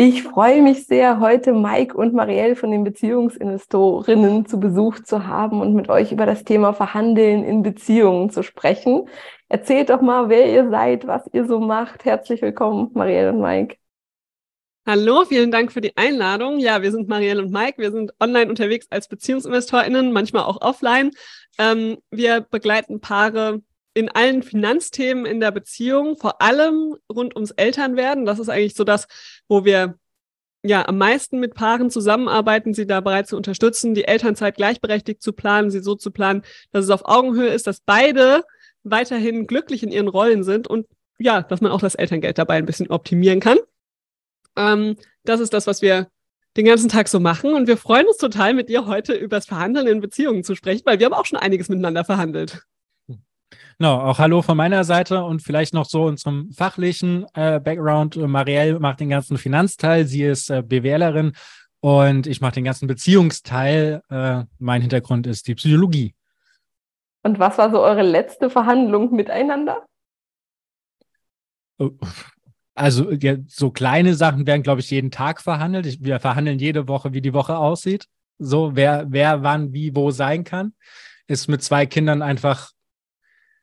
Ich freue mich sehr, heute Mike und Marielle von den Beziehungsinvestorinnen zu Besuch zu haben und mit euch über das Thema Verhandeln in Beziehungen zu sprechen. Erzählt doch mal, wer ihr seid, was ihr so macht. Herzlich willkommen, Marielle und Mike. Hallo, vielen Dank für die Einladung. Ja, wir sind Marielle und Mike. Wir sind online unterwegs als BeziehungsinvestorInnen, manchmal auch offline. Ähm, wir begleiten Paare in allen Finanzthemen in der Beziehung, vor allem rund ums Elternwerden. Das ist eigentlich so das, wo wir ja am meisten mit Paaren zusammenarbeiten, sie dabei zu unterstützen, die Elternzeit gleichberechtigt zu planen, sie so zu planen, dass es auf Augenhöhe ist, dass beide weiterhin glücklich in ihren Rollen sind und ja, dass man auch das Elterngeld dabei ein bisschen optimieren kann. Ähm, das ist das, was wir den ganzen Tag so machen und wir freuen uns total, mit dir heute über das Verhandeln in Beziehungen zu sprechen, weil wir haben auch schon einiges miteinander verhandelt. Genau, auch Hallo von meiner Seite und vielleicht noch so zum fachlichen äh, Background. Marielle macht den ganzen Finanzteil, sie ist äh, BWLerin und ich mache den ganzen Beziehungsteil. Äh, mein Hintergrund ist die Psychologie. Und was war so eure letzte Verhandlung miteinander? Oh, also ja, so kleine Sachen werden, glaube ich, jeden Tag verhandelt. Ich, wir verhandeln jede Woche, wie die Woche aussieht. So, wer, wer wann, wie, wo sein kann. Ist mit zwei Kindern einfach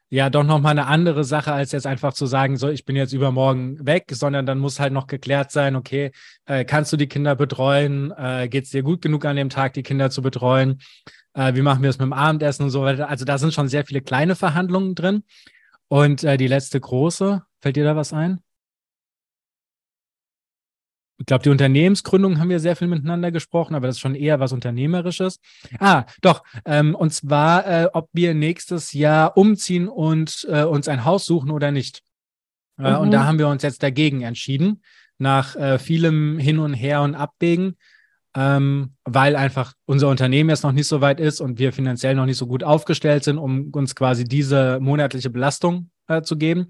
ja doch nochmal eine andere Sache, als jetzt einfach zu sagen, so, ich bin jetzt übermorgen weg, sondern dann muss halt noch geklärt sein, okay, äh, kannst du die Kinder betreuen? Äh, Geht es dir gut genug an dem Tag, die Kinder zu betreuen? Äh, wie machen wir es mit dem Abendessen und so weiter? Also da sind schon sehr viele kleine Verhandlungen drin. Und äh, die letzte große, fällt dir da was ein? Ich glaube, die Unternehmensgründung haben wir sehr viel miteinander gesprochen, aber das ist schon eher was Unternehmerisches. Ah, doch, ähm, und zwar, äh, ob wir nächstes Jahr umziehen und äh, uns ein Haus suchen oder nicht. Äh, mhm. Und da haben wir uns jetzt dagegen entschieden, nach äh, vielem Hin und Her und Abwägen, ähm, weil einfach unser Unternehmen jetzt noch nicht so weit ist und wir finanziell noch nicht so gut aufgestellt sind, um uns quasi diese monatliche Belastung äh, zu geben.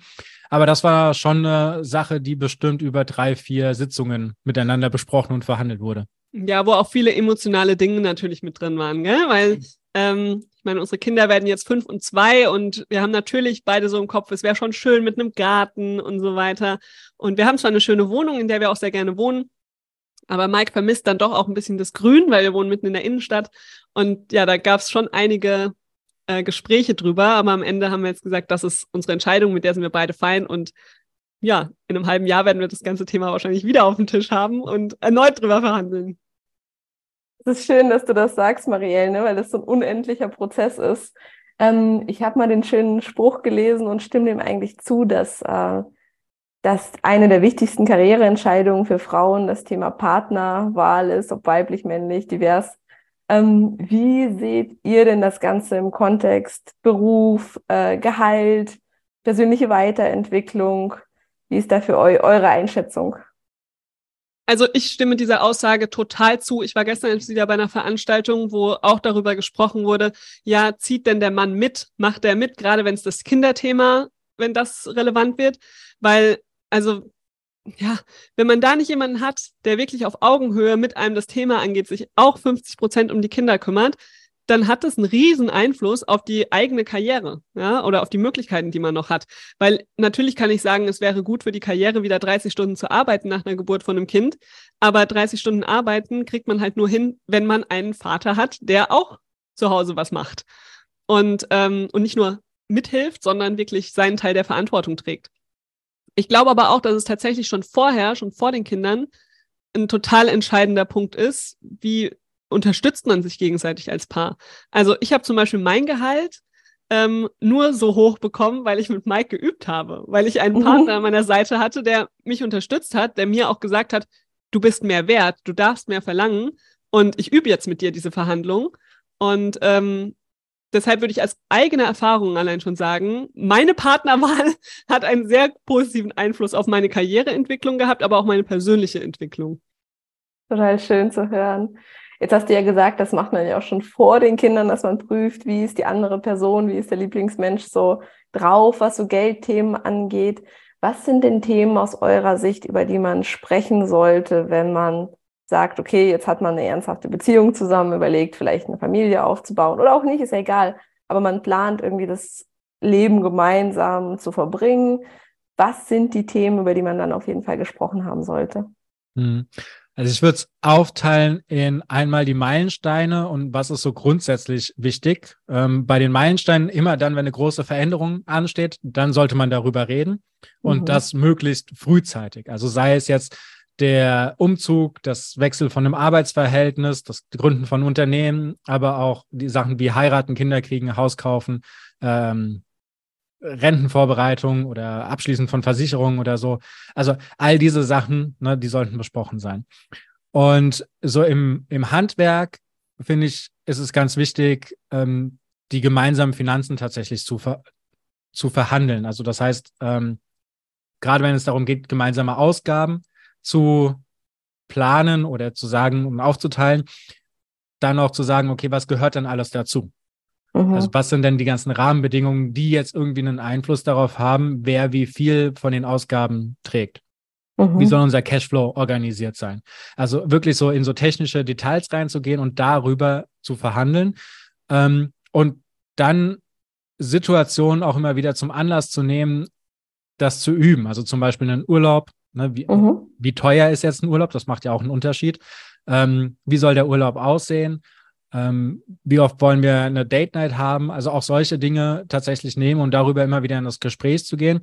Aber das war schon eine Sache, die bestimmt über drei, vier Sitzungen miteinander besprochen und verhandelt wurde. Ja, wo auch viele emotionale Dinge natürlich mit drin waren, gell? Weil ähm, ich meine, unsere Kinder werden jetzt fünf und zwei und wir haben natürlich beide so im Kopf, es wäre schon schön mit einem Garten und so weiter. Und wir haben zwar eine schöne Wohnung, in der wir auch sehr gerne wohnen, aber Mike vermisst dann doch auch ein bisschen das Grün, weil wir wohnen mitten in der Innenstadt. Und ja, da gab es schon einige äh, Gespräche drüber, aber am Ende haben wir jetzt gesagt, das ist unsere Entscheidung, mit der sind wir beide fein und ja, in einem halben Jahr werden wir das ganze Thema wahrscheinlich wieder auf dem Tisch haben und erneut drüber verhandeln. Es ist schön, dass du das sagst, Marielle, ne? weil das so ein unendlicher Prozess ist. Ähm, ich habe mal den schönen Spruch gelesen und stimme dem eigentlich zu, dass, äh, dass eine der wichtigsten Karriereentscheidungen für Frauen das Thema Partnerwahl ist, ob weiblich, männlich, divers. Ähm, wie seht ihr denn das Ganze im Kontext Beruf, äh, Gehalt, persönliche Weiterentwicklung? Wie ist da für eu eure Einschätzung? Also ich stimme dieser Aussage total zu. Ich war gestern wieder bei einer Veranstaltung, wo auch darüber gesprochen wurde, ja, zieht denn der Mann mit? Macht er mit, gerade wenn es das Kinderthema, wenn das relevant wird? Weil, also ja, wenn man da nicht jemanden hat, der wirklich auf Augenhöhe mit einem das Thema angeht, sich auch 50 Prozent um die Kinder kümmert, dann hat das einen riesen Einfluss auf die eigene Karriere, ja, oder auf die Möglichkeiten, die man noch hat. Weil natürlich kann ich sagen, es wäre gut für die Karriere, wieder 30 Stunden zu arbeiten nach einer Geburt von einem Kind. Aber 30 Stunden arbeiten kriegt man halt nur hin, wenn man einen Vater hat, der auch zu Hause was macht. Und, ähm, und nicht nur mithilft, sondern wirklich seinen Teil der Verantwortung trägt. Ich glaube aber auch, dass es tatsächlich schon vorher, schon vor den Kindern, ein total entscheidender Punkt ist, wie unterstützt man sich gegenseitig als Paar. Also ich habe zum Beispiel mein Gehalt ähm, nur so hoch bekommen, weil ich mit Mike geübt habe, weil ich einen. Partner an meiner Seite hatte, der mich unterstützt hat, der mir auch gesagt hat, du bist mehr wert, du darfst mehr verlangen und ich übe jetzt mit dir diese Verhandlung. Und ähm, deshalb würde ich als eigene Erfahrung allein schon sagen, meine Partnerwahl hat einen sehr positiven Einfluss auf meine Karriereentwicklung gehabt, aber auch meine persönliche Entwicklung. Total schön zu hören. Jetzt hast du ja gesagt, das macht man ja auch schon vor den Kindern, dass man prüft, wie ist die andere Person, wie ist der Lieblingsmensch so drauf, was so Geldthemen angeht. Was sind denn Themen aus eurer Sicht, über die man sprechen sollte, wenn man sagt, okay, jetzt hat man eine ernsthafte Beziehung zusammen, überlegt, vielleicht eine Familie aufzubauen oder auch nicht, ist ja egal, aber man plant irgendwie das Leben gemeinsam zu verbringen. Was sind die Themen, über die man dann auf jeden Fall gesprochen haben sollte? Hm. Also ich würde es aufteilen in einmal die Meilensteine und was ist so grundsätzlich wichtig. Ähm, bei den Meilensteinen immer dann, wenn eine große Veränderung ansteht, dann sollte man darüber reden und mhm. das möglichst frühzeitig. Also sei es jetzt der Umzug, das Wechsel von einem Arbeitsverhältnis, das Gründen von Unternehmen, aber auch die Sachen wie heiraten, Kinder kriegen, Haus kaufen, ähm, Rentenvorbereitung oder Abschließen von Versicherungen oder so. Also all diese Sachen, ne, die sollten besprochen sein. Und so im, im Handwerk, finde ich, ist es ganz wichtig, ähm, die gemeinsamen Finanzen tatsächlich zu, ver zu verhandeln. Also das heißt, ähm, gerade wenn es darum geht, gemeinsame Ausgaben zu planen oder zu sagen und aufzuteilen, dann auch zu sagen, okay, was gehört denn alles dazu? Mhm. Also was sind denn die ganzen Rahmenbedingungen, die jetzt irgendwie einen Einfluss darauf haben, wer wie viel von den Ausgaben trägt? Mhm. Wie soll unser Cashflow organisiert sein? Also wirklich so in so technische Details reinzugehen und darüber zu verhandeln ähm, und dann Situationen auch immer wieder zum Anlass zu nehmen, das zu üben. Also zum Beispiel einen Urlaub. Ne? Wie, mhm. wie teuer ist jetzt ein Urlaub? Das macht ja auch einen Unterschied. Ähm, wie soll der Urlaub aussehen? Ähm, wie oft wollen wir eine Date Night haben? Also auch solche Dinge tatsächlich nehmen und darüber immer wieder in das Gespräch zu gehen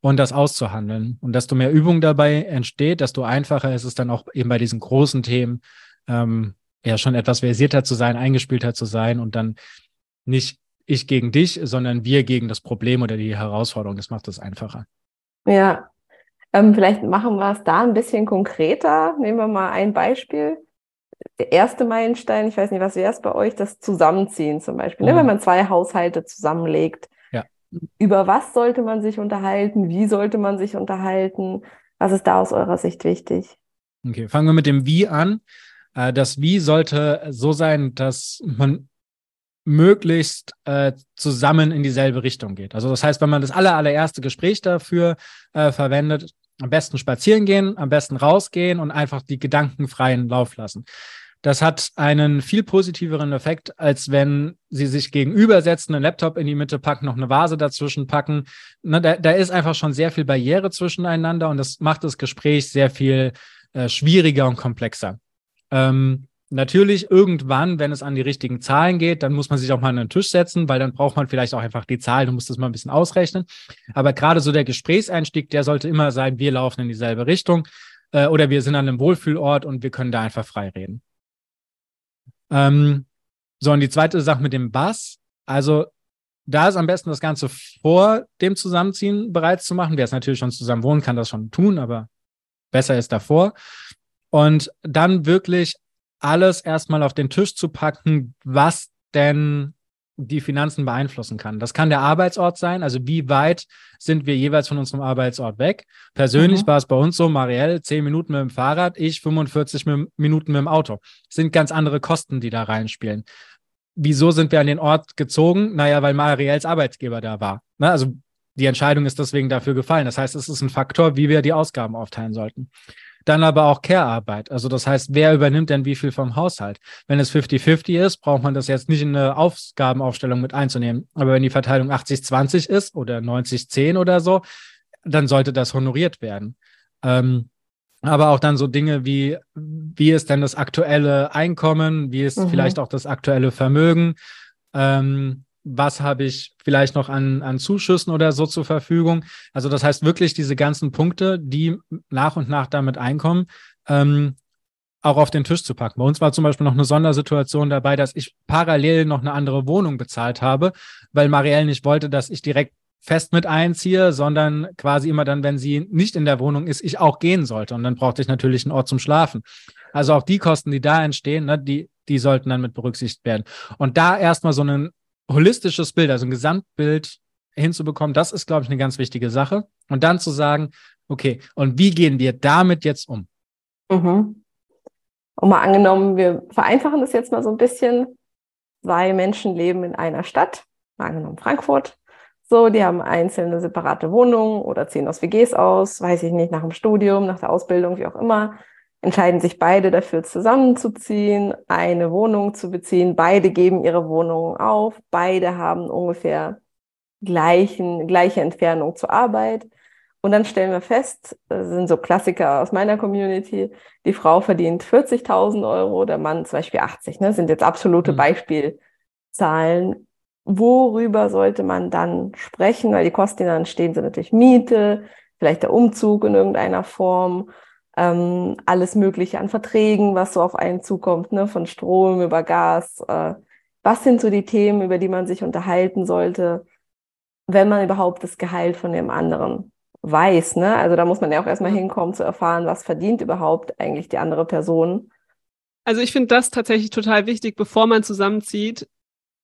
und das auszuhandeln. Und desto mehr Übung dabei entsteht, desto einfacher ist es dann auch eben bei diesen großen Themen ähm, ja schon etwas versierter zu sein, eingespielter zu sein und dann nicht ich gegen dich, sondern wir gegen das Problem oder die Herausforderung. Das macht es einfacher. Ja, ähm, vielleicht machen wir es da ein bisschen konkreter. Nehmen wir mal ein Beispiel der erste Meilenstein, ich weiß nicht, was wäre es bei euch, das Zusammenziehen zum Beispiel, mhm. ne? wenn man zwei Haushalte zusammenlegt. Ja. Über was sollte man sich unterhalten? Wie sollte man sich unterhalten? Was ist da aus eurer Sicht wichtig? Okay, fangen wir mit dem Wie an. Äh, das Wie sollte so sein, dass man möglichst äh, zusammen in dieselbe Richtung geht. Also das heißt, wenn man das aller, allererste Gespräch dafür äh, verwendet, am besten spazieren gehen, am besten rausgehen und einfach die Gedanken freien Lauf lassen. Das hat einen viel positiveren Effekt, als wenn sie sich gegenübersetzen, einen Laptop in die Mitte packen, noch eine Vase dazwischen packen. Ne, da, da ist einfach schon sehr viel Barriere zwischeneinander und das macht das Gespräch sehr viel äh, schwieriger und komplexer. Ähm, Natürlich irgendwann, wenn es an die richtigen Zahlen geht, dann muss man sich auch mal an den Tisch setzen, weil dann braucht man vielleicht auch einfach die Zahlen und muss das mal ein bisschen ausrechnen. Aber gerade so der Gesprächseinstieg, der sollte immer sein, wir laufen in dieselbe Richtung äh, oder wir sind an einem Wohlfühlort und wir können da einfach frei reden. Ähm, so, und die zweite Sache mit dem Bass. Also da ist am besten das Ganze vor dem Zusammenziehen bereits zu machen. Wer es natürlich schon zusammen wohnen kann, das schon tun, aber besser ist davor. Und dann wirklich alles erstmal auf den Tisch zu packen, was denn die Finanzen beeinflussen kann. Das kann der Arbeitsort sein, also wie weit sind wir jeweils von unserem Arbeitsort weg. Persönlich mhm. war es bei uns so, Marielle, 10 Minuten mit dem Fahrrad, ich 45 Minuten mit dem Auto. Das sind ganz andere Kosten, die da reinspielen. Wieso sind wir an den Ort gezogen? Naja, weil Marielles Arbeitgeber da war. Ne? Also die Entscheidung ist deswegen dafür gefallen. Das heißt, es ist ein Faktor, wie wir die Ausgaben aufteilen sollten. Dann aber auch Care-Arbeit. Also das heißt, wer übernimmt denn wie viel vom Haushalt? Wenn es 50-50 ist, braucht man das jetzt nicht in eine Aufgabenaufstellung mit einzunehmen. Aber wenn die Verteilung 80-20 ist oder 90-10 oder so, dann sollte das honoriert werden. Ähm, aber auch dann so Dinge wie, wie ist denn das aktuelle Einkommen, wie ist mhm. vielleicht auch das aktuelle Vermögen, ähm, was habe ich vielleicht noch an, an Zuschüssen oder so zur Verfügung. Also das heißt wirklich diese ganzen Punkte, die nach und nach damit einkommen, ähm, auch auf den Tisch zu packen. Bei uns war zum Beispiel noch eine Sondersituation dabei, dass ich parallel noch eine andere Wohnung bezahlt habe, weil Marielle nicht wollte, dass ich direkt fest mit einziehe, sondern quasi immer dann, wenn sie nicht in der Wohnung ist, ich auch gehen sollte. Und dann brauchte ich natürlich einen Ort zum Schlafen. Also auch die Kosten, die da entstehen, ne, die, die sollten dann mit berücksichtigt werden. Und da erstmal so einen holistisches Bild, also ein Gesamtbild hinzubekommen, das ist, glaube ich, eine ganz wichtige Sache. Und dann zu sagen, okay, und wie gehen wir damit jetzt um? Mhm. Und mal angenommen, wir vereinfachen das jetzt mal so ein bisschen. Zwei Menschen leben in einer Stadt, mal angenommen Frankfurt. So, die haben einzelne separate Wohnungen oder ziehen aus WGs aus, weiß ich nicht, nach dem Studium, nach der Ausbildung, wie auch immer entscheiden sich beide dafür zusammenzuziehen, eine Wohnung zu beziehen. Beide geben ihre Wohnungen auf. Beide haben ungefähr gleichen, gleiche Entfernung zur Arbeit. Und dann stellen wir fest, das sind so Klassiker aus meiner Community, die Frau verdient 40.000 Euro, der Mann zum Beispiel 80, ne? sind jetzt absolute mhm. Beispielzahlen. Worüber sollte man dann sprechen? Weil die Kosten, die dann entstehen, sind natürlich Miete, vielleicht der Umzug in irgendeiner Form ähm, alles Mögliche an Verträgen, was so auf einen zukommt, ne? von Strom über Gas. Äh, was sind so die Themen, über die man sich unterhalten sollte, wenn man überhaupt das Gehalt von dem anderen weiß? Ne? Also da muss man ja auch erstmal hinkommen zu erfahren, was verdient überhaupt eigentlich die andere Person. Also ich finde das tatsächlich total wichtig, bevor man zusammenzieht,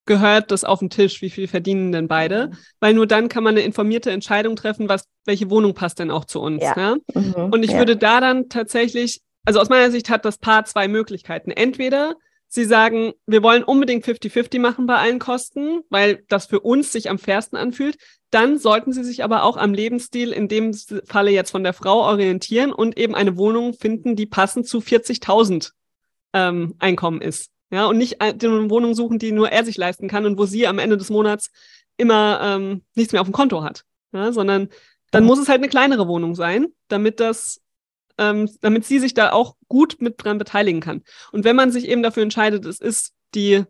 gehört das auf den Tisch, wie viel verdienen denn beide? Mhm. Weil nur dann kann man eine informierte Entscheidung treffen, was, welche Wohnung passt denn auch zu uns. Ja. ja? Mhm. Und ich ja. würde da dann tatsächlich, also aus meiner Sicht hat das Paar zwei Möglichkeiten. Entweder sie sagen, wir wollen unbedingt 50-50 machen bei allen Kosten, weil das für uns sich am fairsten anfühlt. Dann sollten sie sich aber auch am Lebensstil in dem Falle jetzt von der Frau orientieren und eben eine Wohnung finden, die passend zu 40.000 ähm, Einkommen ist. Ja, und nicht eine Wohnung suchen, die nur er sich leisten kann und wo sie am Ende des Monats immer ähm, nichts mehr auf dem Konto hat. Ja, sondern dann muss es halt eine kleinere Wohnung sein, damit das, ähm, damit sie sich da auch gut mit dran beteiligen kann. Und wenn man sich eben dafür entscheidet, es ist die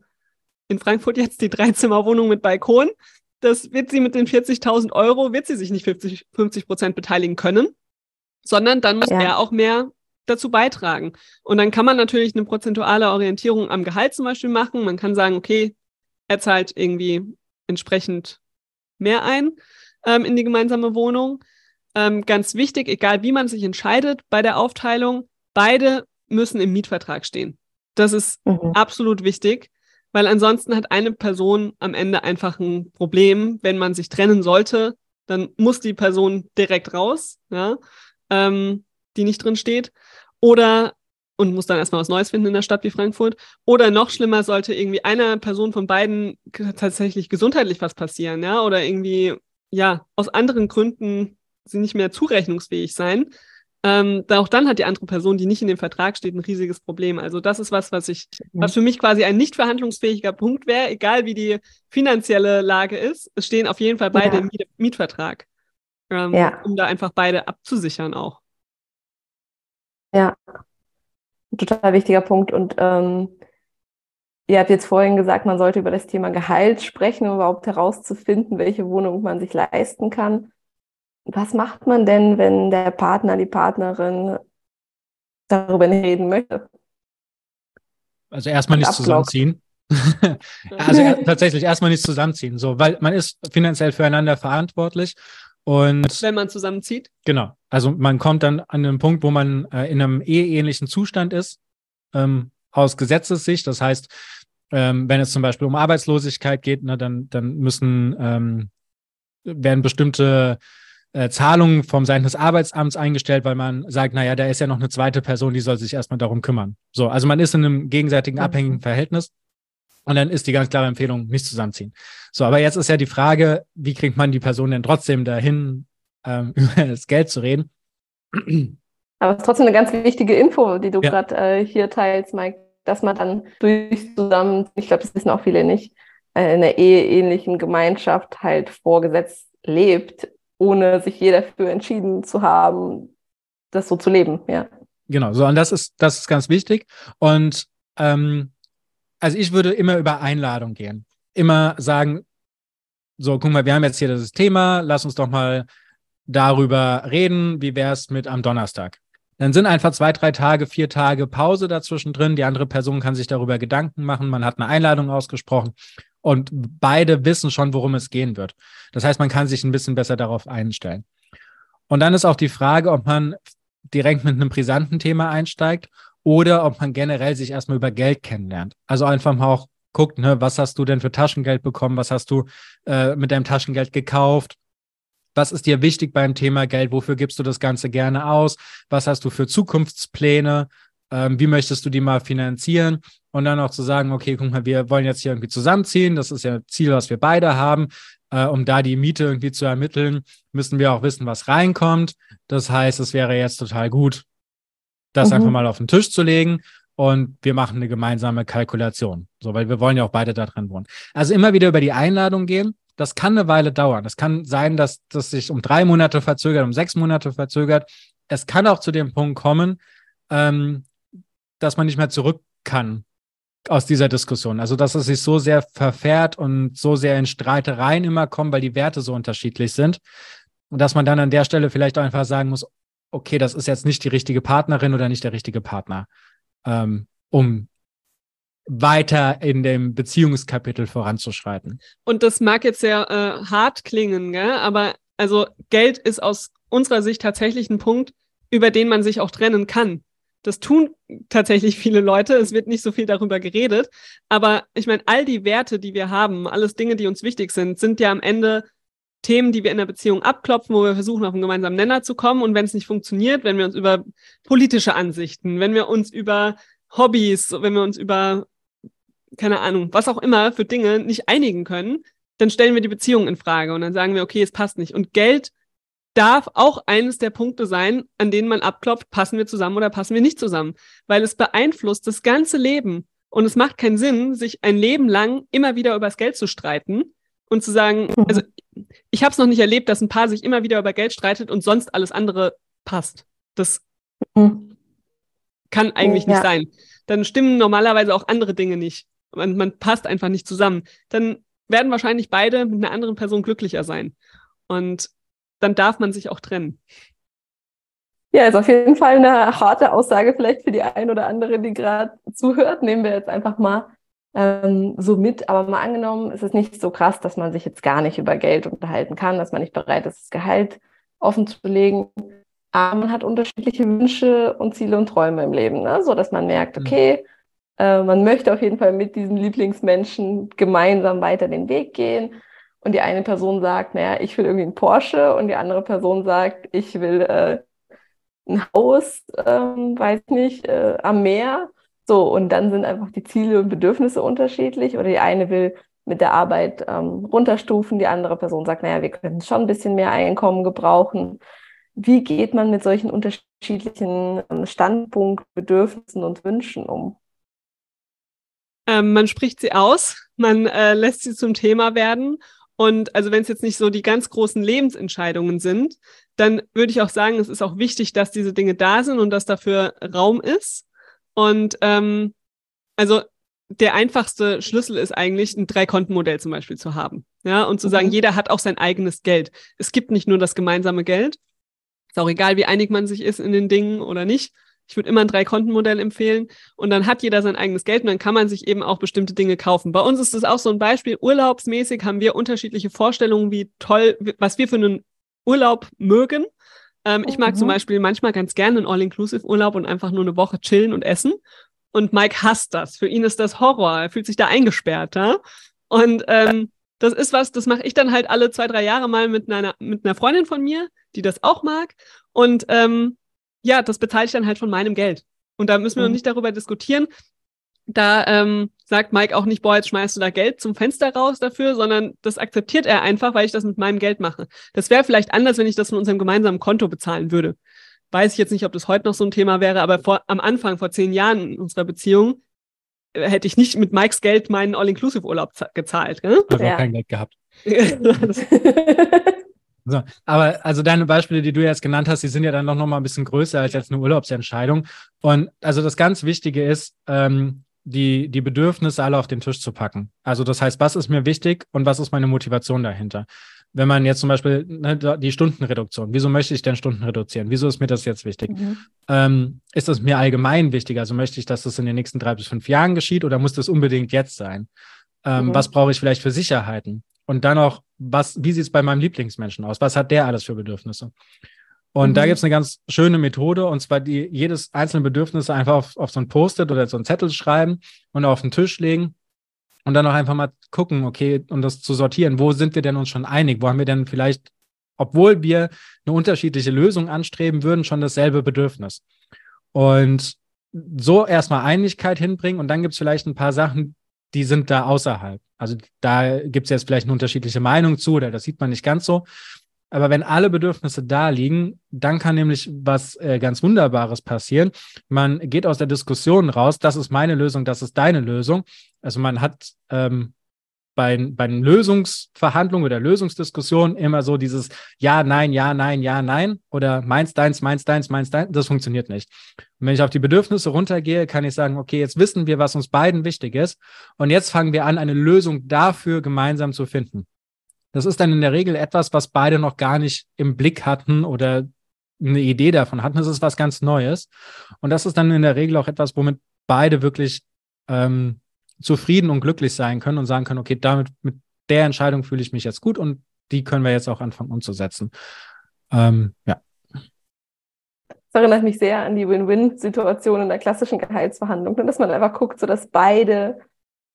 in Frankfurt jetzt die Dreizimmerwohnung mit Balkon, das wird sie mit den 40.000 Euro, wird sie sich nicht 50, 50 Prozent beteiligen können, sondern dann muss ja. er auch mehr dazu beitragen. Und dann kann man natürlich eine prozentuale Orientierung am Gehalt zum Beispiel machen. Man kann sagen, okay, er zahlt irgendwie entsprechend mehr ein ähm, in die gemeinsame Wohnung. Ähm, ganz wichtig, egal wie man sich entscheidet bei der Aufteilung, beide müssen im Mietvertrag stehen. Das ist mhm. absolut wichtig, weil ansonsten hat eine Person am Ende einfach ein Problem, wenn man sich trennen sollte, dann muss die Person direkt raus, ja, ähm, die nicht drin steht. Oder und muss dann erstmal was Neues finden in der Stadt wie Frankfurt. Oder noch schlimmer, sollte irgendwie einer Person von beiden tatsächlich gesundheitlich was passieren, ja, oder irgendwie, ja, aus anderen Gründen sie nicht mehr zurechnungsfähig sein. Ähm, da auch dann hat die andere Person, die nicht in dem Vertrag steht, ein riesiges Problem. Also das ist was, was ich, mhm. was für mich quasi ein nicht verhandlungsfähiger Punkt wäre, egal wie die finanzielle Lage ist. Es stehen auf jeden Fall beide ja. im Mietvertrag, ähm, ja. um da einfach beide abzusichern auch. Ja, total wichtiger Punkt. Und ähm, ihr habt jetzt vorhin gesagt, man sollte über das Thema Gehalt sprechen, um überhaupt herauszufinden, welche Wohnung man sich leisten kann. Was macht man denn, wenn der Partner, die Partnerin darüber nicht reden möchte? Also erstmal nicht zusammenziehen. also tatsächlich erstmal nicht zusammenziehen, so, weil man ist finanziell füreinander verantwortlich und wenn man zusammenzieht? Genau. Also man kommt dann an einen Punkt, wo man äh, in einem eheähnlichen Zustand ist, ähm, aus Gesetzessicht. Das heißt, ähm, wenn es zum Beispiel um Arbeitslosigkeit geht, ne, dann, dann müssen ähm, werden bestimmte äh, Zahlungen vom Seiten des Arbeitsamts eingestellt, weil man sagt, naja, da ist ja noch eine zweite Person, die soll sich erstmal darum kümmern. So, also man ist in einem gegenseitigen mhm. abhängigen Verhältnis. Und dann ist die ganz klare Empfehlung, nicht zusammenziehen. So, aber jetzt ist ja die Frage, wie kriegt man die Person denn trotzdem dahin, ähm, über das Geld zu reden? Aber es ist trotzdem eine ganz wichtige Info, die du ja. gerade äh, hier teilst, Mike, dass man dann durch zusammen, ich glaube, das wissen auch viele nicht, äh, in einer eheähnlichen Gemeinschaft halt vorgesetzt lebt, ohne sich je dafür entschieden zu haben, das so zu leben, ja. Genau, so und das ist, das ist ganz wichtig. Und ähm, also ich würde immer über Einladung gehen. Immer sagen, so, guck mal, wir haben jetzt hier das Thema, lass uns doch mal darüber reden, wie wäre es mit am Donnerstag. Dann sind einfach zwei, drei Tage, vier Tage Pause dazwischen drin. Die andere Person kann sich darüber Gedanken machen. Man hat eine Einladung ausgesprochen und beide wissen schon, worum es gehen wird. Das heißt, man kann sich ein bisschen besser darauf einstellen. Und dann ist auch die Frage, ob man direkt mit einem brisanten Thema einsteigt oder ob man generell sich erstmal über Geld kennenlernt. Also einfach mal auch guckt, ne, was hast du denn für Taschengeld bekommen, was hast du äh, mit deinem Taschengeld gekauft, was ist dir wichtig beim Thema Geld, wofür gibst du das Ganze gerne aus, was hast du für Zukunftspläne, ähm, wie möchtest du die mal finanzieren? Und dann auch zu sagen, okay, guck mal, wir wollen jetzt hier irgendwie zusammenziehen, das ist ja ein Ziel, was wir beide haben. Äh, um da die Miete irgendwie zu ermitteln, müssen wir auch wissen, was reinkommt. Das heißt, es wäre jetzt total gut, das mhm. einfach mal auf den Tisch zu legen und wir machen eine gemeinsame Kalkulation. So, weil wir wollen ja auch beide da drin wohnen. Also immer wieder über die Einladung gehen. Das kann eine Weile dauern. Es kann sein, dass das sich um drei Monate verzögert, um sechs Monate verzögert. Es kann auch zu dem Punkt kommen, ähm, dass man nicht mehr zurück kann aus dieser Diskussion. Also, dass es sich so sehr verfährt und so sehr in Streitereien immer kommen, weil die Werte so unterschiedlich sind. Und dass man dann an der Stelle vielleicht auch einfach sagen muss, okay, das ist jetzt nicht die richtige Partnerin oder nicht der richtige Partner, ähm, um weiter in dem Beziehungskapitel voranzuschreiten. Und das mag jetzt sehr äh, hart klingen, gell? aber also Geld ist aus unserer Sicht tatsächlich ein Punkt, über den man sich auch trennen kann. Das tun tatsächlich viele Leute. Es wird nicht so viel darüber geredet. Aber ich meine, all die Werte, die wir haben, alles Dinge, die uns wichtig sind, sind ja am Ende Themen, die wir in der Beziehung abklopfen, wo wir versuchen, auf einen gemeinsamen Nenner zu kommen. Und wenn es nicht funktioniert, wenn wir uns über politische Ansichten, wenn wir uns über Hobbys, wenn wir uns über, keine Ahnung, was auch immer für Dinge nicht einigen können, dann stellen wir die Beziehung in Frage und dann sagen wir, okay, es passt nicht. Und Geld darf auch eines der Punkte sein, an denen man abklopft, passen wir zusammen oder passen wir nicht zusammen, weil es beeinflusst das ganze Leben. Und es macht keinen Sinn, sich ein Leben lang immer wieder über das Geld zu streiten und zu sagen, mhm. also ich habe es noch nicht erlebt, dass ein Paar sich immer wieder über Geld streitet und sonst alles andere passt. Das mhm. kann eigentlich ja. nicht sein. Dann stimmen normalerweise auch andere Dinge nicht. Man, man passt einfach nicht zusammen. Dann werden wahrscheinlich beide mit einer anderen Person glücklicher sein. Und dann darf man sich auch trennen. Ja, ist auf jeden Fall eine harte Aussage vielleicht für die ein oder andere, die gerade zuhört. Nehmen wir jetzt einfach mal ähm, so mit. Aber mal angenommen, ist es nicht so krass, dass man sich jetzt gar nicht über Geld unterhalten kann, dass man nicht bereit ist, das Gehalt offen zu legen. Aber man hat unterschiedliche Wünsche und Ziele und Träume im Leben, ne? so dass man merkt, mhm. okay, äh, man möchte auf jeden Fall mit diesem Lieblingsmenschen gemeinsam weiter den Weg gehen und die eine Person sagt, naja, ich will irgendwie einen Porsche und die andere Person sagt, ich will äh, ein Haus, ähm, weiß nicht, äh, am Meer. So, und dann sind einfach die Ziele und Bedürfnisse unterschiedlich. Oder die eine will mit der Arbeit ähm, runterstufen, die andere Person sagt, naja, wir können schon ein bisschen mehr Einkommen gebrauchen. Wie geht man mit solchen unterschiedlichen ähm, Standpunkten, Bedürfnissen und Wünschen um? Ähm, man spricht sie aus, man äh, lässt sie zum Thema werden und also wenn es jetzt nicht so die ganz großen Lebensentscheidungen sind, dann würde ich auch sagen, es ist auch wichtig, dass diese Dinge da sind und dass dafür Raum ist. Und ähm, also der einfachste Schlüssel ist eigentlich, ein Drei-Konten-Modell zum Beispiel zu haben. Ja, und zu mhm. sagen, jeder hat auch sein eigenes Geld. Es gibt nicht nur das gemeinsame Geld. Ist auch egal, wie einig man sich ist in den Dingen oder nicht. Ich würde immer ein Drei-Konten-Modell empfehlen und dann hat jeder sein eigenes Geld und dann kann man sich eben auch bestimmte Dinge kaufen. Bei uns ist das auch so ein Beispiel. Urlaubsmäßig haben wir unterschiedliche Vorstellungen, wie toll, was wir für einen Urlaub mögen. Ähm, ich mag mhm. zum Beispiel manchmal ganz gerne einen All-Inclusive-Urlaub und einfach nur eine Woche chillen und essen. Und Mike hasst das. Für ihn ist das Horror. Er fühlt sich da eingesperrt. Ja? Und ähm, das ist was, das mache ich dann halt alle zwei, drei Jahre mal mit einer, mit einer Freundin von mir, die das auch mag. Und ähm, ja, das bezahle ich dann halt von meinem Geld. Und da müssen wir mhm. noch nicht darüber diskutieren. Da ähm, sagt Mike auch nicht, boah, jetzt schmeißt du da Geld zum Fenster raus dafür, sondern das akzeptiert er einfach, weil ich das mit meinem Geld mache. Das wäre vielleicht anders, wenn ich das von unserem gemeinsamen Konto bezahlen würde. Weiß ich jetzt nicht, ob das heute noch so ein Thema wäre, aber vor, am Anfang, vor zehn Jahren in unserer Beziehung, äh, hätte ich nicht mit Mikes Geld meinen All-Inclusive-Urlaub gezahlt. Gell? Habe ja. auch kein Geld gehabt. So, aber also deine Beispiele, die du jetzt genannt hast, die sind ja dann noch, noch mal ein bisschen größer als jetzt eine Urlaubsentscheidung. Und also das ganz Wichtige ist, ähm, die, die Bedürfnisse alle auf den Tisch zu packen. Also das heißt, was ist mir wichtig und was ist meine Motivation dahinter? Wenn man jetzt zum Beispiel ne, die Stundenreduktion, wieso möchte ich denn Stunden reduzieren? Wieso ist mir das jetzt wichtig? Mhm. Ähm, ist das mir allgemein wichtig? Also möchte ich, dass das in den nächsten drei bis fünf Jahren geschieht oder muss das unbedingt jetzt sein? Ähm, mhm. Was brauche ich vielleicht für Sicherheiten? Und dann auch, was, wie sieht es bei meinem Lieblingsmenschen aus? Was hat der alles für Bedürfnisse? Und mhm. da gibt es eine ganz schöne Methode, und zwar die jedes einzelne Bedürfnis einfach auf, auf so ein Post-it oder so ein Zettel schreiben und auf den Tisch legen und dann auch einfach mal gucken, okay, und das zu sortieren, wo sind wir denn uns schon einig? Wo haben wir denn vielleicht, obwohl wir eine unterschiedliche Lösung anstreben würden, schon dasselbe Bedürfnis? Und so erstmal Einigkeit hinbringen und dann gibt es vielleicht ein paar Sachen, die sind da außerhalb. Also da gibt es jetzt vielleicht eine unterschiedliche Meinung zu oder das sieht man nicht ganz so. Aber wenn alle Bedürfnisse da liegen, dann kann nämlich was äh, ganz Wunderbares passieren. Man geht aus der Diskussion raus, das ist meine Lösung, das ist deine Lösung. Also man hat ähm, bei, bei Lösungsverhandlungen oder Lösungsdiskussionen immer so dieses Ja, Nein, Ja, Nein, Ja, Nein oder meins, deins, meins, deins, meins, deins. Das funktioniert nicht. Und wenn ich auf die Bedürfnisse runtergehe, kann ich sagen, okay, jetzt wissen wir, was uns beiden wichtig ist. Und jetzt fangen wir an, eine Lösung dafür gemeinsam zu finden. Das ist dann in der Regel etwas, was beide noch gar nicht im Blick hatten oder eine Idee davon hatten. Das ist was ganz Neues. Und das ist dann in der Regel auch etwas, womit beide wirklich ähm, zufrieden und glücklich sein können und sagen können, okay, damit mit der Entscheidung fühle ich mich jetzt gut und die können wir jetzt auch anfangen umzusetzen. Ähm, ja. Das erinnert mich sehr an die Win-Win-Situation in der klassischen Gehaltsverhandlung, dass man einfach guckt, so dass beide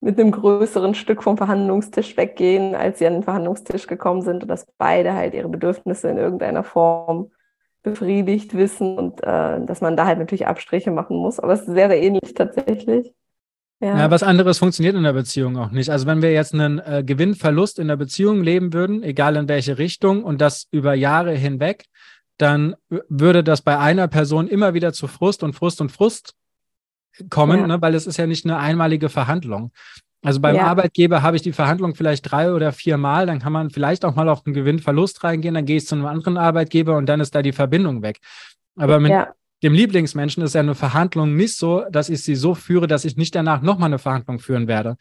mit einem größeren Stück vom Verhandlungstisch weggehen, als sie an den Verhandlungstisch gekommen sind und dass beide halt ihre Bedürfnisse in irgendeiner Form befriedigt wissen und äh, dass man da halt natürlich Abstriche machen muss. Aber es ist sehr, sehr ähnlich tatsächlich. Ja. ja. was anderes funktioniert in der Beziehung auch nicht. Also wenn wir jetzt einen äh, Gewinnverlust in der Beziehung leben würden, egal in welche Richtung und das über Jahre hinweg, dann würde das bei einer Person immer wieder zu Frust und Frust und Frust kommen, ja. ne, weil es ist ja nicht eine einmalige Verhandlung. Also beim ja. Arbeitgeber habe ich die Verhandlung vielleicht drei oder vier Mal, dann kann man vielleicht auch mal auf einen Gewinnverlust reingehen, dann gehe ich zu einem anderen Arbeitgeber und dann ist da die Verbindung weg. Aber mit ja. dem Lieblingsmenschen ist ja eine Verhandlung nicht so, dass ich sie so führe, dass ich nicht danach nochmal eine Verhandlung führen werde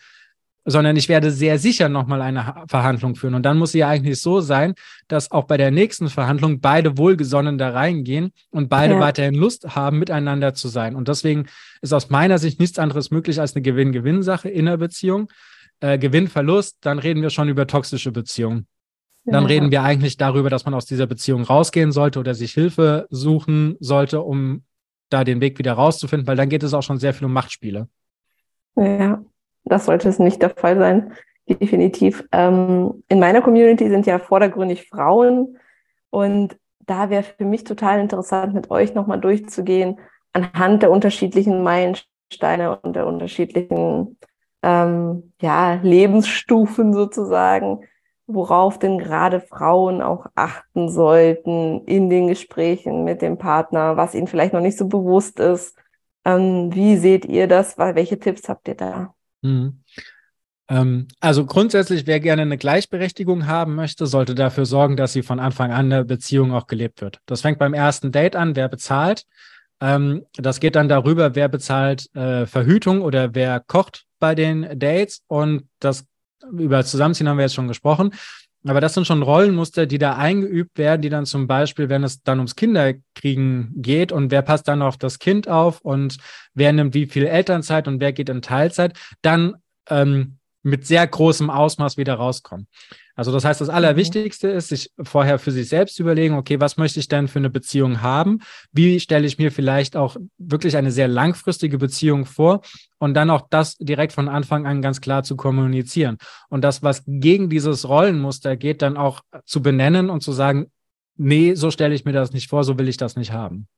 sondern ich werde sehr sicher nochmal eine Verhandlung führen. Und dann muss sie ja eigentlich so sein, dass auch bei der nächsten Verhandlung beide wohlgesonnen da reingehen und beide ja. weiterhin Lust haben, miteinander zu sein. Und deswegen ist aus meiner Sicht nichts anderes möglich als eine Gewinn-Gewinn-Sache in der Beziehung. Äh, Gewinn-Verlust, dann reden wir schon über toxische Beziehungen. Dann ja. reden wir eigentlich darüber, dass man aus dieser Beziehung rausgehen sollte oder sich Hilfe suchen sollte, um da den Weg wieder rauszufinden, weil dann geht es auch schon sehr viel um Machtspiele. Ja, das sollte es nicht der Fall sein, definitiv. Ähm, in meiner Community sind ja vordergründig Frauen und da wäre für mich total interessant, mit euch nochmal durchzugehen, anhand der unterschiedlichen Meilensteine und der unterschiedlichen ähm, ja, Lebensstufen sozusagen, worauf denn gerade Frauen auch achten sollten in den Gesprächen mit dem Partner, was ihnen vielleicht noch nicht so bewusst ist. Ähm, wie seht ihr das? Welche Tipps habt ihr da? Mhm. Ähm, also grundsätzlich, wer gerne eine Gleichberechtigung haben möchte, sollte dafür sorgen, dass sie von Anfang an eine Beziehung auch gelebt wird. Das fängt beim ersten Date an, wer bezahlt. Ähm, das geht dann darüber, wer bezahlt äh, Verhütung oder wer kocht bei den Dates. Und das über Zusammenziehen haben wir jetzt schon gesprochen. Aber das sind schon Rollenmuster, die da eingeübt werden, die dann zum Beispiel, wenn es dann ums Kinderkriegen geht und wer passt dann auf das Kind auf und wer nimmt wie viel Elternzeit und wer geht in Teilzeit, dann ähm, mit sehr großem Ausmaß wieder rauskommen. Also das heißt, das mhm. Allerwichtigste ist, sich vorher für sich selbst überlegen, okay, was möchte ich denn für eine Beziehung haben? Wie stelle ich mir vielleicht auch wirklich eine sehr langfristige Beziehung vor? Und dann auch das direkt von Anfang an ganz klar zu kommunizieren. Und das, was gegen dieses Rollenmuster geht, dann auch zu benennen und zu sagen, nee, so stelle ich mir das nicht vor, so will ich das nicht haben.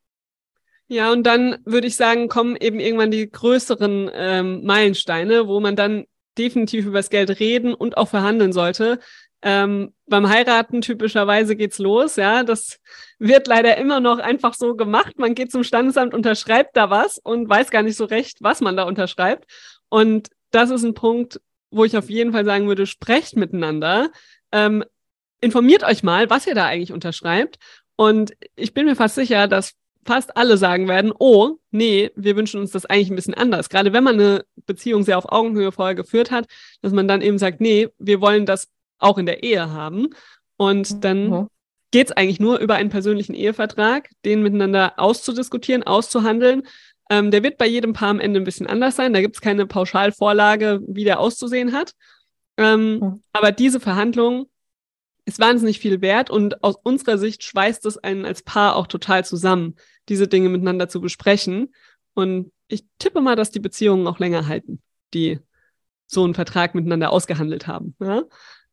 Ja, und dann würde ich sagen, kommen eben irgendwann die größeren ähm, Meilensteine, wo man dann definitiv über das Geld reden und auch verhandeln sollte. Ähm, beim Heiraten typischerweise geht's los, ja. Das wird leider immer noch einfach so gemacht. Man geht zum Standesamt, unterschreibt da was und weiß gar nicht so recht, was man da unterschreibt. Und das ist ein Punkt, wo ich auf jeden Fall sagen würde, sprecht miteinander. Ähm, informiert euch mal, was ihr da eigentlich unterschreibt. Und ich bin mir fast sicher, dass fast alle sagen werden, oh, nee, wir wünschen uns das eigentlich ein bisschen anders. Gerade wenn man eine Beziehung sehr auf Augenhöhe vorher geführt hat, dass man dann eben sagt, nee, wir wollen das auch in der Ehe haben. Und dann mhm. geht es eigentlich nur über einen persönlichen Ehevertrag, den miteinander auszudiskutieren, auszuhandeln. Ähm, der wird bei jedem Paar am Ende ein bisschen anders sein. Da gibt es keine Pauschalvorlage, wie der auszusehen hat. Ähm, mhm. Aber diese Verhandlung ist wahnsinnig viel wert und aus unserer Sicht schweißt es einen als Paar auch total zusammen, diese Dinge miteinander zu besprechen. Und ich tippe mal, dass die Beziehungen auch länger halten, die so einen Vertrag miteinander ausgehandelt haben. Ja?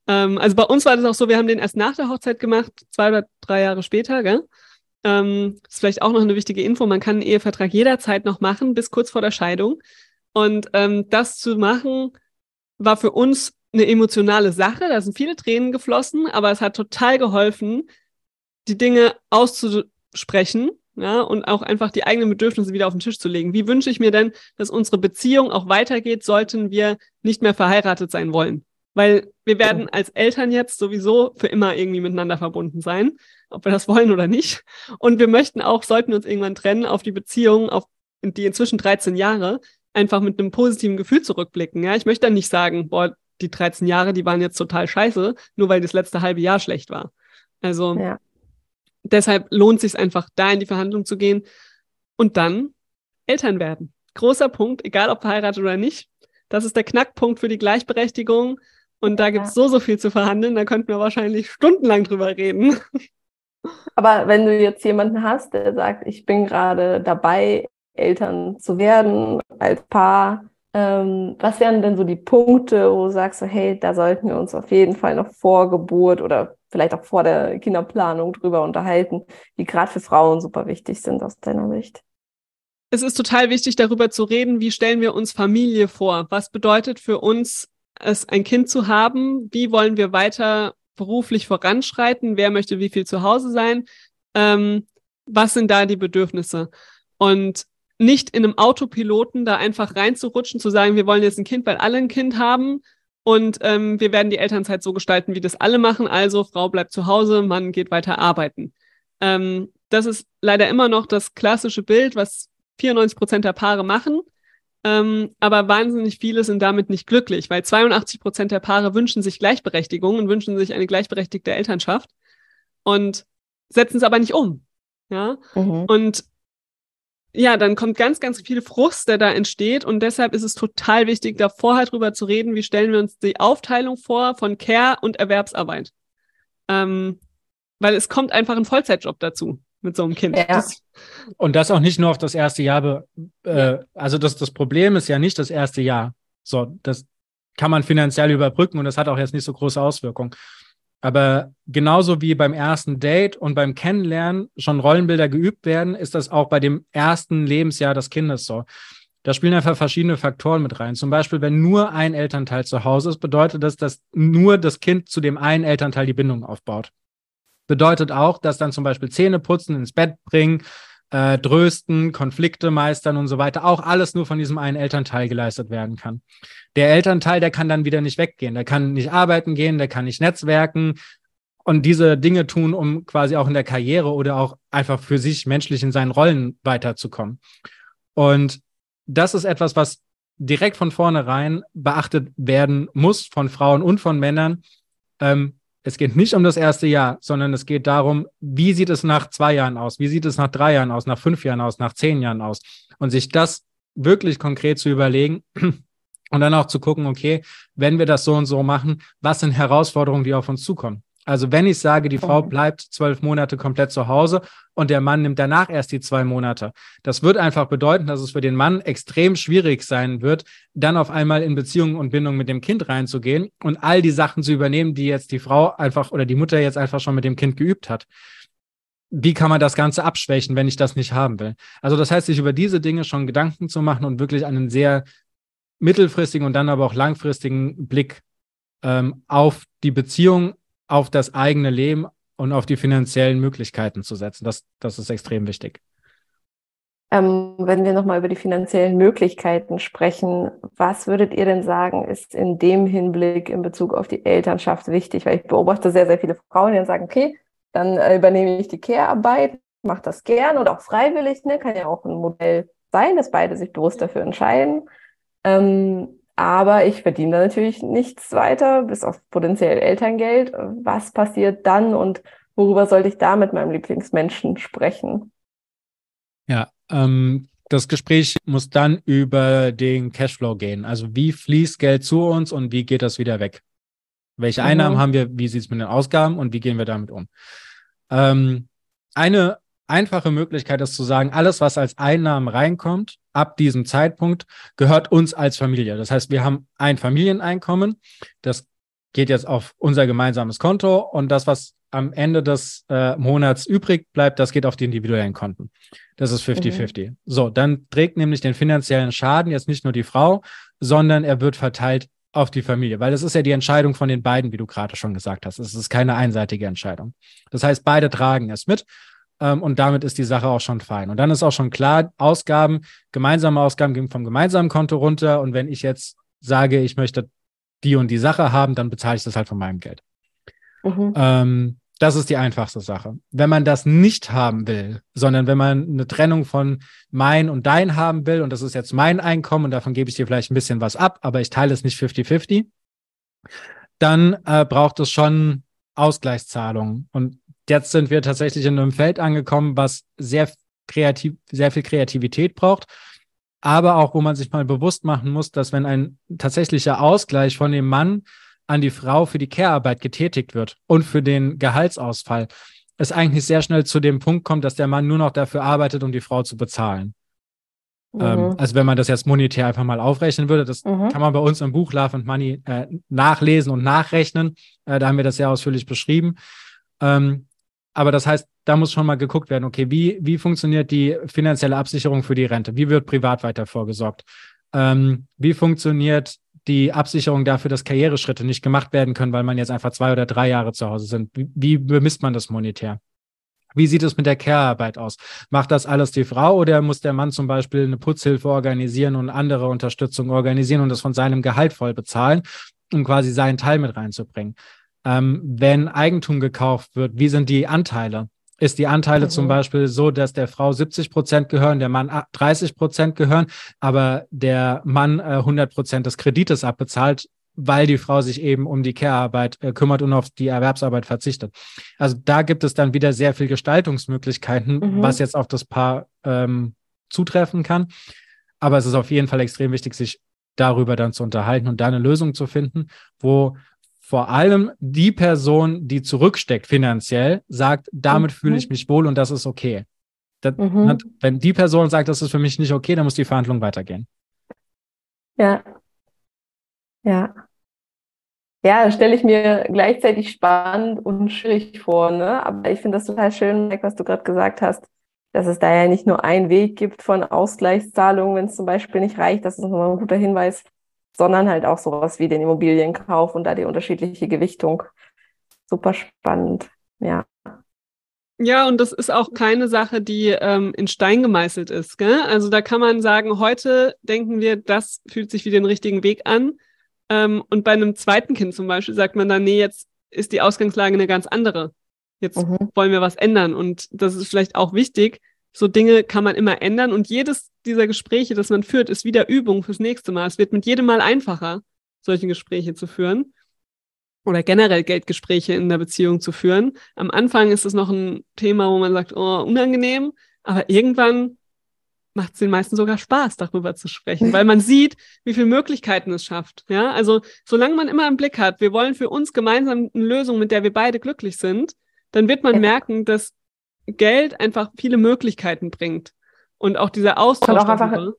Ähm, also bei uns war das auch so, wir haben den erst nach der Hochzeit gemacht, zwei oder drei Jahre später, gell? Ähm, ist vielleicht auch noch eine wichtige Info. Man kann einen Ehevertrag jederzeit noch machen, bis kurz vor der Scheidung. Und ähm, das zu machen, war für uns eine emotionale Sache. Da sind viele Tränen geflossen, aber es hat total geholfen, die Dinge auszusprechen ja, und auch einfach die eigenen Bedürfnisse wieder auf den Tisch zu legen. Wie wünsche ich mir denn, dass unsere Beziehung auch weitergeht, sollten wir nicht mehr verheiratet sein wollen? Weil wir werden als Eltern jetzt sowieso für immer irgendwie miteinander verbunden sein, ob wir das wollen oder nicht. Und wir möchten auch, sollten wir uns irgendwann trennen, auf die Beziehung, auf die inzwischen 13 Jahre, einfach mit einem positiven Gefühl zurückblicken. Ja, ich möchte dann nicht sagen, boah, die 13 Jahre, die waren jetzt total scheiße, nur weil das letzte halbe Jahr schlecht war. Also ja. deshalb lohnt sich einfach, da in die Verhandlung zu gehen und dann Eltern werden. Großer Punkt, egal ob verheiratet oder nicht. Das ist der Knackpunkt für die Gleichberechtigung. Und da gibt es so, so viel zu verhandeln, da könnten wir wahrscheinlich stundenlang drüber reden. Aber wenn du jetzt jemanden hast, der sagt, ich bin gerade dabei, Eltern zu werden als Paar, ähm, was wären denn so die Punkte, wo du sagst, so, hey, da sollten wir uns auf jeden Fall noch vor Geburt oder vielleicht auch vor der Kinderplanung drüber unterhalten, die gerade für Frauen super wichtig sind aus deiner Sicht? Es ist total wichtig, darüber zu reden, wie stellen wir uns Familie vor? Was bedeutet für uns, es ein Kind zu haben? Wie wollen wir weiter beruflich voranschreiten? Wer möchte wie viel zu Hause sein? Ähm, was sind da die Bedürfnisse? Und nicht in einem Autopiloten da einfach reinzurutschen, zu sagen, wir wollen jetzt ein Kind, weil alle ein Kind haben und ähm, wir werden die Elternzeit so gestalten, wie das alle machen. Also Frau bleibt zu Hause, Mann geht weiter arbeiten. Ähm, das ist leider immer noch das klassische Bild, was 94 Prozent der Paare machen. Ähm, aber wahnsinnig viele sind damit nicht glücklich, weil 82 Prozent der Paare wünschen sich Gleichberechtigung und wünschen sich eine gleichberechtigte Elternschaft und setzen es aber nicht um. Ja. Mhm. Und ja, dann kommt ganz, ganz viel Frust, der da entsteht. Und deshalb ist es total wichtig, da vorher drüber zu reden, wie stellen wir uns die Aufteilung vor von Care und Erwerbsarbeit. Ähm, weil es kommt einfach ein Vollzeitjob dazu mit so einem Kind. Ja. Das und das auch nicht nur auf das erste Jahr. Äh, also das, das Problem ist ja nicht das erste Jahr. So, das kann man finanziell überbrücken und das hat auch jetzt nicht so große Auswirkungen. Aber genauso wie beim ersten Date und beim Kennenlernen schon Rollenbilder geübt werden, ist das auch bei dem ersten Lebensjahr des Kindes so. Da spielen einfach verschiedene Faktoren mit rein. Zum Beispiel, wenn nur ein Elternteil zu Hause ist, bedeutet das, dass nur das Kind zu dem einen Elternteil die Bindung aufbaut. Bedeutet auch, dass dann zum Beispiel Zähne putzen, ins Bett bringen, äh, trösten, Konflikte meistern und so weiter, auch alles nur von diesem einen Elternteil geleistet werden kann. Der Elternteil, der kann dann wieder nicht weggehen, der kann nicht arbeiten gehen, der kann nicht netzwerken und diese Dinge tun, um quasi auch in der Karriere oder auch einfach für sich menschlich in seinen Rollen weiterzukommen. Und das ist etwas, was direkt von vornherein beachtet werden muss von Frauen und von Männern. Ähm, es geht nicht um das erste Jahr, sondern es geht darum, wie sieht es nach zwei Jahren aus? Wie sieht es nach drei Jahren aus? Nach fünf Jahren aus? Nach zehn Jahren aus? Und sich das wirklich konkret zu überlegen und dann auch zu gucken, okay, wenn wir das so und so machen, was sind Herausforderungen, die auf uns zukommen? Also wenn ich sage, die Frau bleibt zwölf Monate komplett zu Hause und der Mann nimmt danach erst die zwei Monate, das wird einfach bedeuten, dass es für den Mann extrem schwierig sein wird, dann auf einmal in Beziehungen und Bindung mit dem Kind reinzugehen und all die Sachen zu übernehmen, die jetzt die Frau einfach oder die Mutter jetzt einfach schon mit dem Kind geübt hat. Wie kann man das Ganze abschwächen, wenn ich das nicht haben will? Also das heißt, sich über diese Dinge schon Gedanken zu machen und wirklich einen sehr mittelfristigen und dann aber auch langfristigen Blick ähm, auf die Beziehung auf das eigene Leben und auf die finanziellen Möglichkeiten zu setzen. Das, das ist extrem wichtig. Ähm, wenn wir nochmal über die finanziellen Möglichkeiten sprechen, was würdet ihr denn sagen, ist in dem Hinblick in Bezug auf die Elternschaft wichtig? Weil ich beobachte sehr, sehr viele Frauen, die sagen, okay, dann äh, übernehme ich die Care-Arbeit, mache das gern oder auch freiwillig, ne? kann ja auch ein Modell sein, dass beide sich bewusst dafür entscheiden. Ähm, aber ich verdiene natürlich nichts weiter, bis auf potenziell Elterngeld. Was passiert dann und worüber sollte ich da mit meinem Lieblingsmenschen sprechen? Ja, ähm, das Gespräch muss dann über den Cashflow gehen. Also wie fließt Geld zu uns und wie geht das wieder weg? Welche mhm. Einnahmen haben wir? Wie sieht es mit den Ausgaben und wie gehen wir damit um? Ähm, eine einfache Möglichkeit ist zu sagen, alles, was als Einnahmen reinkommt, ab diesem Zeitpunkt gehört uns als Familie. Das heißt, wir haben ein Familieneinkommen, das geht jetzt auf unser gemeinsames Konto und das, was am Ende des äh, Monats übrig bleibt, das geht auf die individuellen Konten. Das ist 50-50. Mhm. So, dann trägt nämlich den finanziellen Schaden jetzt nicht nur die Frau, sondern er wird verteilt auf die Familie, weil das ist ja die Entscheidung von den beiden, wie du gerade schon gesagt hast. Es ist keine einseitige Entscheidung. Das heißt, beide tragen es mit und damit ist die Sache auch schon fein. Und dann ist auch schon klar, Ausgaben, gemeinsame Ausgaben gehen vom gemeinsamen Konto runter und wenn ich jetzt sage, ich möchte die und die Sache haben, dann bezahle ich das halt von meinem Geld. Mhm. Ähm, das ist die einfachste Sache. Wenn man das nicht haben will, sondern wenn man eine Trennung von mein und dein haben will, und das ist jetzt mein Einkommen und davon gebe ich dir vielleicht ein bisschen was ab, aber ich teile es nicht 50-50, dann äh, braucht es schon Ausgleichszahlungen. Und jetzt sind wir tatsächlich in einem Feld angekommen, was sehr kreativ, sehr viel Kreativität braucht, aber auch, wo man sich mal bewusst machen muss, dass wenn ein tatsächlicher Ausgleich von dem Mann an die Frau für die Care-Arbeit getätigt wird und für den Gehaltsausfall, es eigentlich sehr schnell zu dem Punkt kommt, dass der Mann nur noch dafür arbeitet, um die Frau zu bezahlen. Mhm. Ähm, also wenn man das jetzt monetär einfach mal aufrechnen würde, das mhm. kann man bei uns im Buch Love and Money äh, nachlesen und nachrechnen. Äh, da haben wir das sehr ausführlich beschrieben. Ähm, aber das heißt, da muss schon mal geguckt werden, okay, wie, wie funktioniert die finanzielle Absicherung für die Rente? Wie wird privat weiter vorgesorgt? Ähm, wie funktioniert die Absicherung dafür, dass Karriereschritte nicht gemacht werden können, weil man jetzt einfach zwei oder drei Jahre zu Hause sind. Wie, wie bemisst man das monetär? Wie sieht es mit der Care-Arbeit aus? Macht das alles die Frau oder muss der Mann zum Beispiel eine Putzhilfe organisieren und andere Unterstützung organisieren und das von seinem Gehalt voll bezahlen, um quasi seinen Teil mit reinzubringen? Ähm, wenn Eigentum gekauft wird, wie sind die Anteile? ist die Anteile mhm. zum Beispiel so, dass der Frau 70 Prozent gehören, der Mann 30 Prozent gehören, aber der Mann äh, 100 Prozent des Kredites abbezahlt, weil die Frau sich eben um die Care-Arbeit äh, kümmert und auf die Erwerbsarbeit verzichtet. Also da gibt es dann wieder sehr viel Gestaltungsmöglichkeiten, mhm. was jetzt auf das Paar ähm, zutreffen kann. Aber es ist auf jeden Fall extrem wichtig, sich darüber dann zu unterhalten und da eine Lösung zu finden, wo vor allem die Person, die zurücksteckt finanziell, sagt, damit mhm. fühle ich mich wohl und das ist okay. Das, mhm. Wenn die Person sagt, das ist für mich nicht okay, dann muss die Verhandlung weitergehen. Ja. Ja. Ja, das stelle ich mir gleichzeitig spannend und schwierig vor, ne? Aber ich finde das total schön, was du gerade gesagt hast, dass es da ja nicht nur einen Weg gibt von Ausgleichszahlungen, wenn es zum Beispiel nicht reicht. Das ist nochmal ein guter Hinweis, sondern halt auch sowas wie den Immobilienkauf und da die unterschiedliche Gewichtung. Super spannend, ja. Ja, und das ist auch keine Sache, die ähm, in Stein gemeißelt ist. Gell? Also da kann man sagen, heute denken wir, das fühlt sich wie den richtigen Weg an. Ähm, und bei einem zweiten Kind zum Beispiel sagt man dann, nee, jetzt ist die Ausgangslage eine ganz andere. Jetzt mhm. wollen wir was ändern. Und das ist vielleicht auch wichtig, so Dinge kann man immer ändern und jedes dieser Gespräche, das man führt, ist wieder Übung fürs nächste Mal. Es wird mit jedem Mal einfacher, solche Gespräche zu führen oder generell Geldgespräche in der Beziehung zu führen. Am Anfang ist es noch ein Thema, wo man sagt, oh, unangenehm, aber irgendwann macht es den meisten sogar Spaß, darüber zu sprechen, weil man sieht, wie viele Möglichkeiten es schafft. Ja, also solange man immer im Blick hat, wir wollen für uns gemeinsam eine Lösung, mit der wir beide glücklich sind, dann wird man merken, dass Geld einfach viele Möglichkeiten bringt. Und auch dieser Austausch. Und, auch einfach,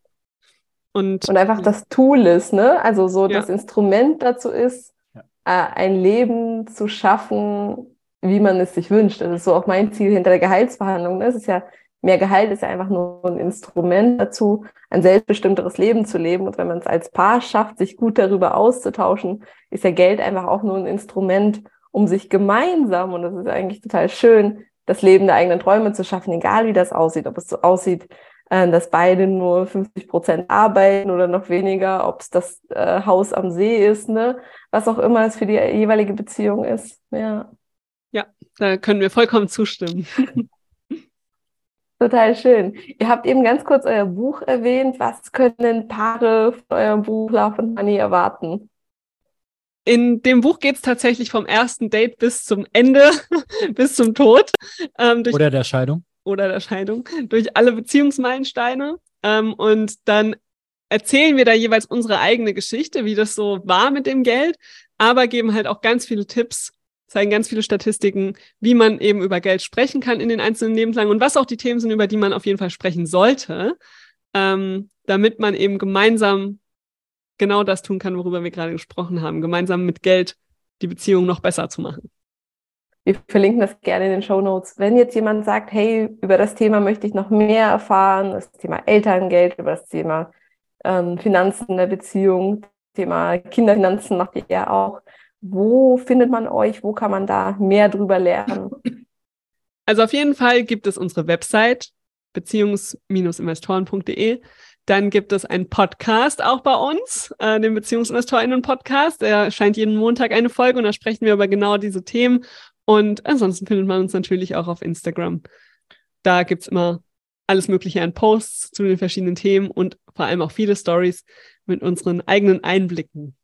und, und einfach das Tool ist, ne? Also so ja. das Instrument dazu ist, ja. äh, ein Leben zu schaffen, wie man es sich wünscht. Das ist so auch mein Ziel hinter der Gehaltsverhandlung. Ne? Es ist ja, mehr Gehalt ist ja einfach nur ein Instrument dazu, ein selbstbestimmteres Leben zu leben. Und wenn man es als Paar schafft, sich gut darüber auszutauschen, ist ja Geld einfach auch nur ein Instrument, um sich gemeinsam, und das ist eigentlich total schön, das Leben der eigenen Träume zu schaffen, egal wie das aussieht, ob es so aussieht, äh, dass beide nur 50 Prozent arbeiten oder noch weniger, ob es das äh, Haus am See ist, ne, was auch immer es für die jeweilige Beziehung ist. Ja. Ja, da können wir vollkommen zustimmen. Total schön. Ihr habt eben ganz kurz euer Buch erwähnt. Was können Paare von eurem Buch Love and Money erwarten? In dem Buch geht es tatsächlich vom ersten Date bis zum Ende, bis zum Tod. Ähm, oder der Scheidung. Oder der Scheidung. Durch alle Beziehungsmeilensteine. Ähm, und dann erzählen wir da jeweils unsere eigene Geschichte, wie das so war mit dem Geld, aber geben halt auch ganz viele Tipps, zeigen ganz viele Statistiken, wie man eben über Geld sprechen kann in den einzelnen Lebenslagen und was auch die Themen sind, über die man auf jeden Fall sprechen sollte, ähm, damit man eben gemeinsam genau das tun kann, worüber wir gerade gesprochen haben, gemeinsam mit Geld die Beziehung noch besser zu machen. Wir verlinken das gerne in den Show Notes. Wenn jetzt jemand sagt, hey, über das Thema möchte ich noch mehr erfahren, das Thema Elterngeld, über das Thema ähm, Finanzen der Beziehung, Thema Kinderfinanzen macht ihr ja auch. Wo findet man euch? Wo kann man da mehr drüber lernen? Also auf jeden Fall gibt es unsere Website beziehungs-investoren.de. Dann gibt es einen Podcast auch bei uns, äh, den Beziehungsinvestorinnen-Podcast. Der erscheint jeden Montag eine Folge und da sprechen wir über genau diese Themen. Und ansonsten findet man uns natürlich auch auf Instagram. Da gibt es immer alles Mögliche an Posts zu den verschiedenen Themen und vor allem auch viele Stories mit unseren eigenen Einblicken.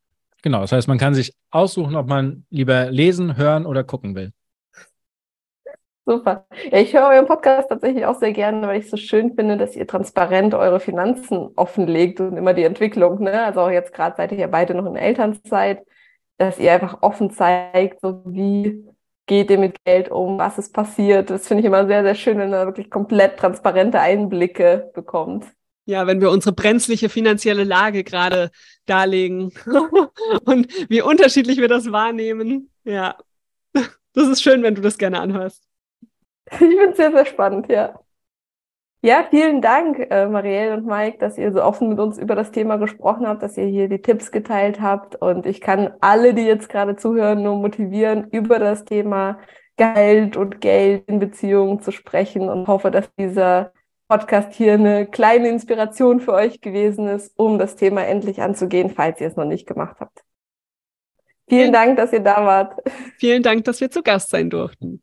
Genau, das heißt, man kann sich aussuchen, ob man lieber lesen, hören oder gucken will. Super. Ja, ich höre euren Podcast tatsächlich auch sehr gerne, weil ich es so schön finde, dass ihr transparent eure Finanzen offenlegt und immer die Entwicklung. Ne? Also auch jetzt gerade seid ihr ja beide noch in Elternzeit, dass ihr einfach offen zeigt, so wie geht ihr mit Geld um, was ist passiert. Das finde ich immer sehr, sehr schön, wenn man wirklich komplett transparente Einblicke bekommt. Ja, wenn wir unsere brenzliche finanzielle Lage gerade darlegen und wie unterschiedlich wir das wahrnehmen. Ja, das ist schön, wenn du das gerne anhörst. Ich finde es sehr, sehr spannend, ja. Ja, vielen Dank, äh, Marielle und Mike, dass ihr so offen mit uns über das Thema gesprochen habt, dass ihr hier die Tipps geteilt habt. Und ich kann alle, die jetzt gerade zuhören, nur motivieren, über das Thema Geld und Geld in Beziehungen zu sprechen und hoffe, dass dieser Podcast hier eine kleine Inspiration für euch gewesen ist, um das Thema endlich anzugehen, falls ihr es noch nicht gemacht habt. Vielen Dank, dass ihr da wart. Vielen Dank, dass wir zu Gast sein durften.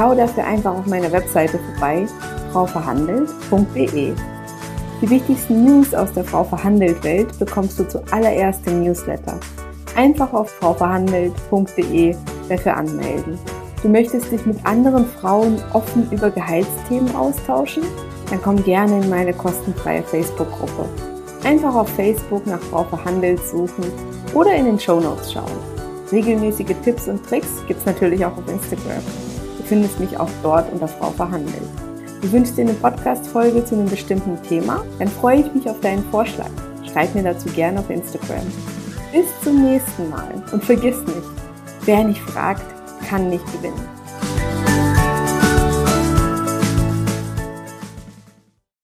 Schau dafür einfach auf meiner Webseite vorbei frauverhandelt.de. Die wichtigsten News aus der Frau Verhandelt Welt bekommst du zuallererst im Newsletter. Einfach auf frauverhandelt.de dafür anmelden. Du möchtest dich mit anderen Frauen offen über Gehaltsthemen austauschen? Dann komm gerne in meine kostenfreie Facebook-Gruppe. Einfach auf Facebook nach Frau Verhandelt suchen oder in den Show Notes schauen. Regelmäßige Tipps und Tricks gibt's natürlich auch auf Instagram. Findest mich auch dort unter Frau Verhandelt. Du wünschst dir eine Podcast-Folge zu einem bestimmten Thema? Dann freue ich mich auf deinen Vorschlag. Schreib mir dazu gerne auf Instagram. Bis zum nächsten Mal und vergiss nicht, wer nicht fragt, kann nicht gewinnen.